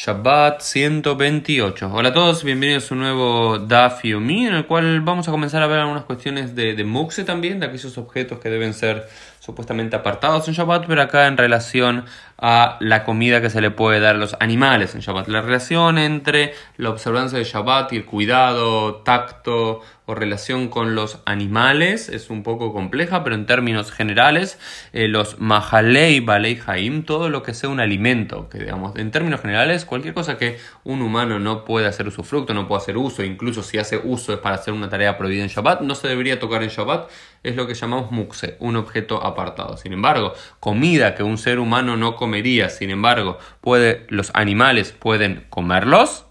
Shabbat 128. Hola a todos, bienvenidos a un nuevo Daf Yomi en el cual vamos a comenzar a ver algunas cuestiones de, de Muxe también, de aquellos objetos que deben ser supuestamente apartados en Shabbat, pero acá en relación a la comida que se le puede dar a los animales en Shabbat. La relación entre la observancia de Shabbat y el cuidado, tacto o relación con los animales es un poco compleja, pero en términos generales, eh, los mahalei, balei haim, todo lo que sea un alimento, que digamos, en términos generales, cualquier cosa que un humano no puede hacer usufructo, no puede hacer uso, incluso si hace uso es para hacer una tarea prohibida en Shabbat, no se debería tocar en Shabbat, es lo que llamamos mukse, un objeto apartado. Sin embargo, comida que un ser humano no comería, sin embargo, puede, los animales pueden comerlos,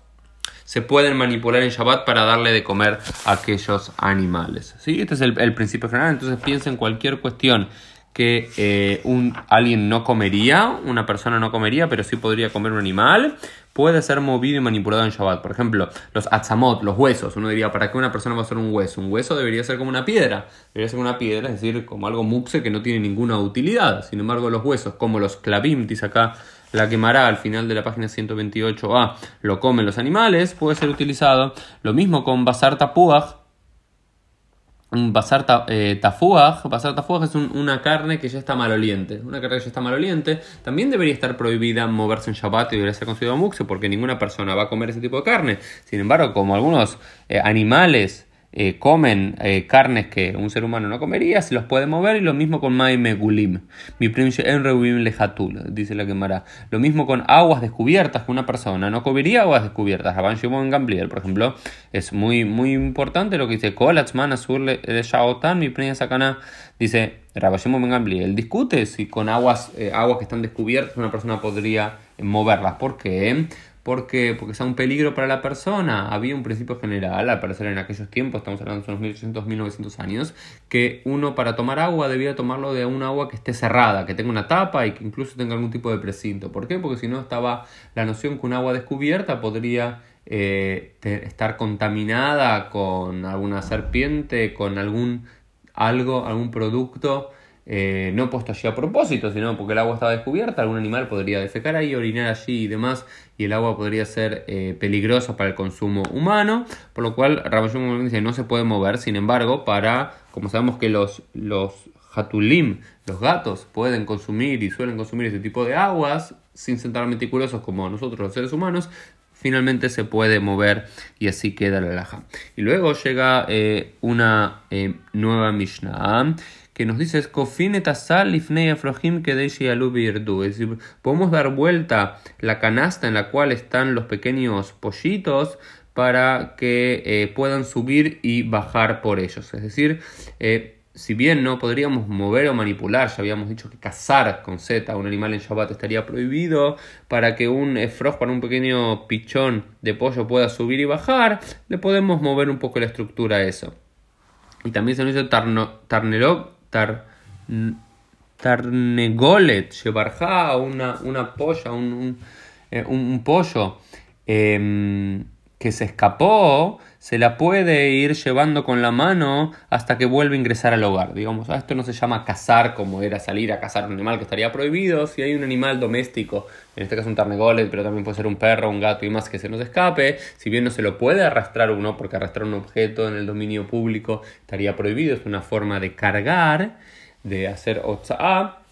se pueden manipular en Shabbat para darle de comer a aquellos animales. ¿sí? Este es el, principio general. Entonces piensa en cualquier cuestión que eh, un, alguien no comería, una persona no comería, pero sí podría comer un animal, puede ser movido y manipulado en Shabbat. Por ejemplo, los atzamot, los huesos. Uno diría, ¿para qué una persona va a ser un hueso? Un hueso debería ser como una piedra. Debería ser una piedra, es decir, como algo muxe que no tiene ninguna utilidad. Sin embargo, los huesos, como los clavim, dice acá la quemará al final de la página 128a, lo comen los animales, puede ser utilizado. Lo mismo con basar tapuaj. Un basar eh, tafuaj, es una carne que ya está maloliente. Una carne que ya está maloliente también debería estar prohibida moverse en Shabbat y debería ser considerado muxe porque ninguna persona va a comer ese tipo de carne. Sin embargo, como algunos eh, animales eh, comen eh, carnes que un ser humano no comería, se los puede mover y lo mismo con Gulim. Mi en lejatul, dice la quemará. Lo mismo con aguas descubiertas que una persona no comería aguas descubiertas. Rabban Shimon Gambliel, por ejemplo, es muy, muy importante lo que dice Kolatzman Azur de Shaotan, mi Sakana. Dice Rabban Shimon discute si con aguas, eh, aguas que están descubiertas una persona podría moverlas. ¿Por qué? porque, porque sea un peligro para la persona. Había un principio general, al parecer en aquellos tiempos, estamos hablando de unos 1800, 1900 años, que uno para tomar agua debía tomarlo de un agua que esté cerrada, que tenga una tapa y que incluso tenga algún tipo de precinto. ¿Por qué? Porque si no estaba la noción que un agua descubierta podría eh, estar contaminada con alguna serpiente, con algún algo, algún producto eh, no puesto allí a propósito, sino porque el agua estaba descubierta, algún animal podría defecar ahí, orinar allí y demás, y el agua podría ser eh, peligrosa para el consumo humano, por lo cual Rabayun dice no se puede mover, sin embargo, para, como sabemos que los, los hatulim, los gatos, pueden consumir y suelen consumir ese tipo de aguas, sin ser tan meticulosos como nosotros los seres humanos, finalmente se puede mover y así queda la laja. Y luego llega eh, una nueva Mishnah que nos dice es decir, podemos dar vuelta la canasta en la cual están los pequeños pollitos para que eh, puedan subir y bajar por ellos. Es decir, eh, si bien no podríamos mover o manipular, ya habíamos dicho que cazar con Z un animal en Shabbat estaría prohibido, para que un efroj, para un pequeño pichón de pollo pueda subir y bajar, le podemos mover un poco la estructura a eso. Y también se nos dice tarnerog tar, tarnegolet, shebarja, una, una polla, un, un, eh, pollo eh, que se escapó, se la puede ir llevando con la mano hasta que vuelve a ingresar al hogar. Digamos, esto no se llama cazar como era salir a cazar un animal que estaría prohibido. Si hay un animal doméstico, en este caso un tarnegolet, pero también puede ser un perro, un gato y más que se nos escape, si bien no se lo puede arrastrar uno, porque arrastrar un objeto en el dominio público estaría prohibido, es una forma de cargar, de hacer otsa'a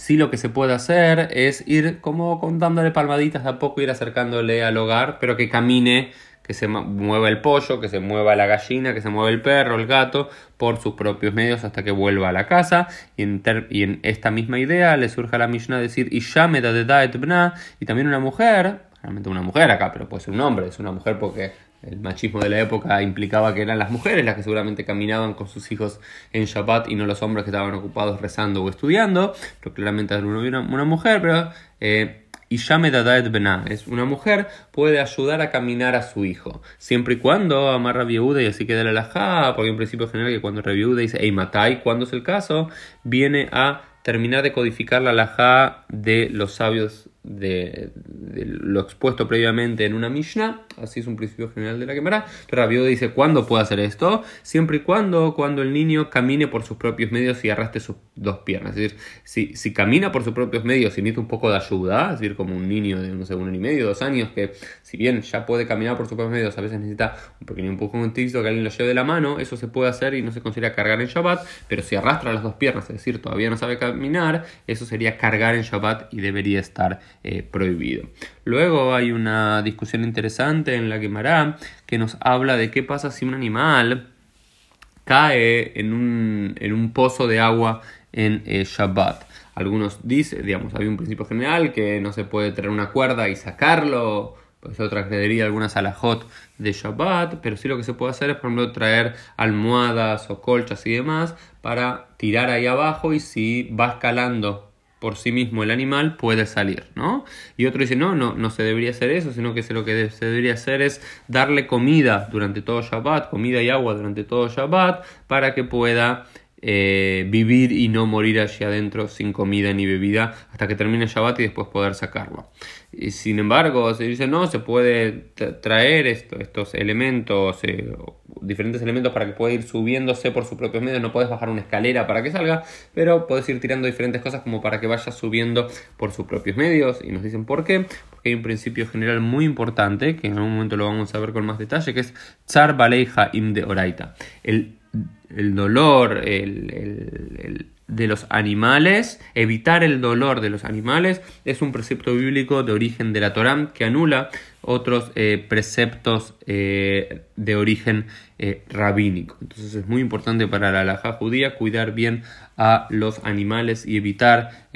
sí lo que se puede hacer es ir como contándole palmaditas de a poco, ir acercándole al hogar, pero que camine, que se mueva el pollo, que se mueva la gallina, que se mueva el perro, el gato, por sus propios medios hasta que vuelva a la casa. Y en, esta misma idea le surge a la Mishnah decir, y de y también una mujer, realmente una mujer acá, pero puede ser un hombre, es una mujer porque el machismo de la época implicaba que eran las mujeres las que seguramente caminaban con sus hijos en Shabbat y no los hombres que estaban ocupados rezando o estudiando, pero claramente era una, una mujer, pero... Eh, y Dadaet Benah es una mujer, puede ayudar a caminar a su hijo, siempre y cuando amarra viuda y así queda la alajá, porque un principio general que cuando reviuda dice Ey Matai, cuando es el caso, viene a terminar de codificar la alajá de los sabios de, lo expuesto previamente en una Mishnah, así es un principio general de la quemará. Rabio dice, ¿cuándo puede hacer esto? Siempre y cuando, cuando el niño camine por sus propios medios y arrastre sus dos piernas. Es decir, si, si camina por sus propios medios y necesita un poco de ayuda, es decir, como un niño de, no sé, un año y medio, dos años, que si bien ya puede caminar por sus propios medios, a veces necesita un pequeño empujón, un que alguien lo lleve de la mano, eso se puede hacer y no se considera cargar en Shabbat, pero si arrastra las dos piernas, es decir, todavía no sabe caminar, eso sería cargar en Shabbat y debería estar eh, prohibido. Luego hay una discusión interesante en la Gemara que nos habla de qué pasa si un animal cae en un, en un pozo de agua en eh, Shabbat. Algunos dicen, digamos, hay un principio general que no se puede traer una cuerda y sacarlo, pues otra creería algunas alajot de Shabbat, pero sí lo que se puede hacer es, por ejemplo, traer almohadas o colchas y demás para tirar ahí abajo y si va escalando por sí mismo el animal puede salir, ¿no? Y otro dice, no, no, no se debería hacer eso, sino que lo que se debería hacer es darle comida durante todo Shabbat, comida y agua durante todo Shabbat, para que pueda eh, vivir y no morir allí adentro sin comida ni bebida hasta que termine Shabbat y después poder sacarlo. Y sin embargo, se dice no, se puede traer esto, estos elementos, eh, diferentes elementos para que pueda ir subiéndose por sus propios medios. No puedes bajar una escalera para que salga, pero puedes ir tirando diferentes cosas como para que vaya subiendo por sus propios medios. Y nos dicen por qué. Porque hay un principio general muy importante, que en algún momento lo vamos a ver con más detalle, que es Tsar Baleija im de Oraita. El el dolor de los animales, evitar el dolor de los animales, es un precepto bíblico de origen de la Torá que anula otros eh, preceptos eh, de origen eh, rabínico. Entonces es muy importante para la alhaja judía cuidar bien a los animales y evitar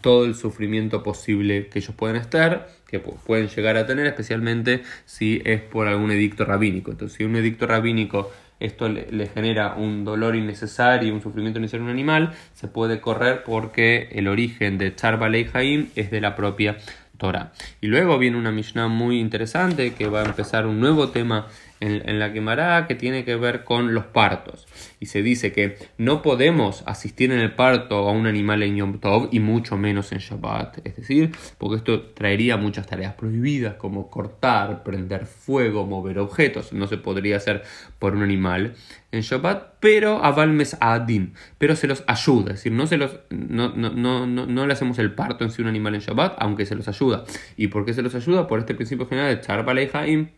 todo el sufrimiento posible que ellos pueden estar, que pueden llegar a tener, especialmente si es por algún edicto rabínico. Entonces, si un edicto rabínico esto le, genera un dolor innecesario un sufrimiento innecesario a un animal, se puede correr porque el origen de Char es de la propia Torah. Y luego viene una Mishnah muy interesante que va a empezar un nuevo tema en, la quemará que tiene que ver con los partos. Y se dice que no podemos asistir en el parto a un animal en Yom Tov y mucho menos en Shabbat. Es decir, porque esto traería muchas tareas prohibidas como cortar, prender fuego, mover objetos. No se podría hacer por un animal en Shabbat, pero avalmes adin, pero se los ayuda, es decir, no, se los, no, no, no, no, le hacemos el parto en sí un animal en Shabbat, aunque se los ayuda. ¿Y por qué se los ayuda? Por este principio general de Char Haim,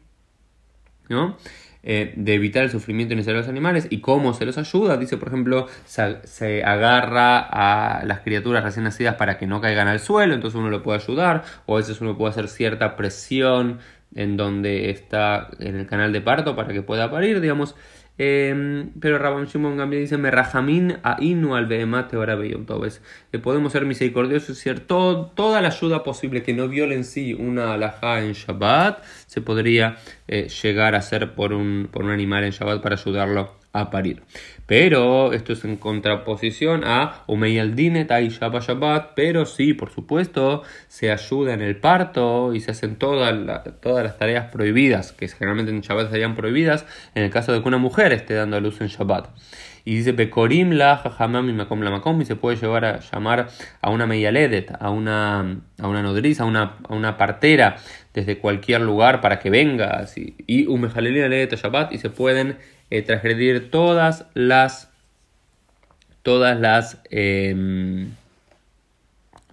¿no? Eh, de evitar el sufrimiento innecesario de los animales y cómo se los ayuda. Dice, por ejemplo, se, agarra a las criaturas recién nacidas para que no caigan al suelo, entonces uno lo puede ayudar, o a veces uno puede hacer cierta presión en donde está en el canal de parto para que pueda parir, digamos. Em, pero Rabban Shimon Gamliel dice, Merrajamin a inu al behemate ahora Entonces, que podemos ser misericordiosos y hacer toda la ayuda posible que no viole en sí una alajá en Shabbat, se podría eh, llegar a hacer por un, por un animal en Shabbat para ayudarlo a parir. Pero esto es en contraposición a Umeyaldinet y Shabbat Shabbat, pero sí, por supuesto, se ayuda en el parto y se hacen todas las tareas prohibidas, que generalmente en Shabbat serían prohibidas, en el caso de que una mujer esté dando a luz en Shabbat. Y dice Bekorim la jajamam y makom la makom y se puede llevar a llamar a una meyaledet, a una, a una nodriza, a una, a una partera desde cualquier lugar para que venga. Así. Y un ledet Shabbat y se pueden eh, transgredir todas las todas las em,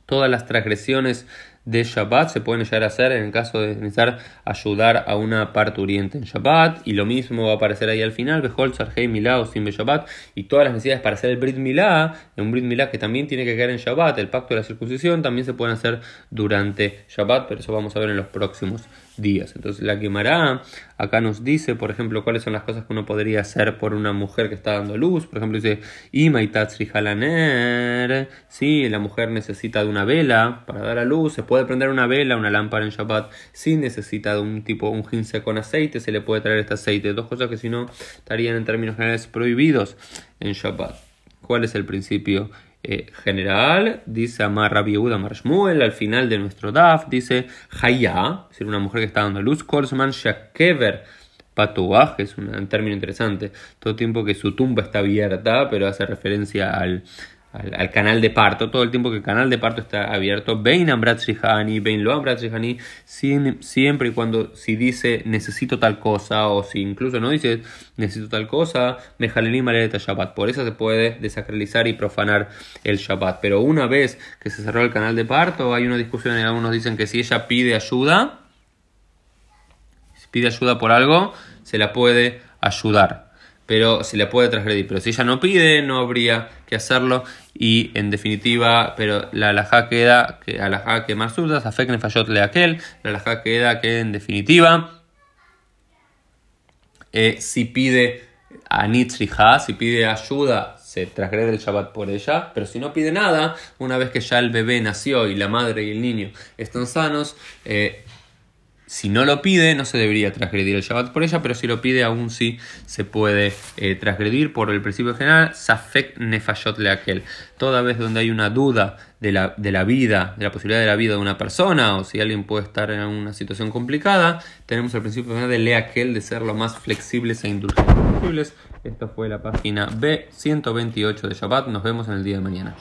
todas las transgresiones de Shabbat. Se pueden llegar a hacer en el caso de necesitar ayudar a una parturiente en Shabbat. Y lo mismo va a aparecer ahí al final. Behol Sarhei Milá o Sin Shabbat. Y todas las necesidades para hacer el Brit Milá un Brit Milá que también tiene que quedar en Shabbat el pacto de la circuncisión también se pueden hacer durante Shabbat pero eso vamos a ver en los próximos días. Entonces la quemará acá nos dice, por ejemplo, cuáles son las cosas que uno podría hacer por una mujer que está dando luz. Por ejemplo, dice, Imaitatri halaner. Sí, la mujer necesita de una vela para dar a luz. Se puede prender una vela, una lámpara en Shabbat. Si necesita de un tipo, un gince con aceite, se le puede traer este aceite. Dos cosas que si no estarían en términos generales prohibidos en Shabbat. ¿Cuál es el principio eh, general, dice Amar Rabbi Yehuda Marshmuel, al final de nuestro DAF, dice Haya, es decir, una mujer que está dando luz, Kolsman Shakever Patuaj, es un, término interesante, todo tiempo que su tumba está abierta, pero hace referencia al, al, canal de parto, todo el tiempo que el canal de parto está abierto, Bein Ambrat Bein Lo Ambrat siempre y cuando si dice necesito tal cosa, o si incluso no dice necesito tal cosa, Mejalelim Maleta Shabbat. Por eso se puede desacralizar y profanar el Shabbat. Pero una vez que se cerró el canal de parto, hay una discusión, en algunos dicen que si ella pide ayuda, si pide ayuda por algo, se la puede ayudar pero se le puede transgredir. Pero si ella no pide, no habría que hacerlo. Y en definitiva, pero la alajá queda, que alajá que más dudas, afek fallot le aquel, la alajá queda que en definitiva, eh, si pide a Nitzriha, si pide ayuda, se transgrede el Shabbat por ella, pero si no pide nada, una vez que ya el bebé nació y la madre y el niño están sanos, eh, si no lo pide, no se debería transgredir el Shabbat por ella, pero si lo pide, aún sí se puede eh, transgredir por el principio general, Safek Nefayot aquel. Toda vez donde hay una duda de la, de la vida, de la posibilidad de la vida de una persona, o si alguien puede estar en una situación complicada, tenemos el principio general de Leakel de ser lo más flexibles e indulgentes posibles. Esto fue la página B128 de Shabbat. Nos vemos en el día de mañana.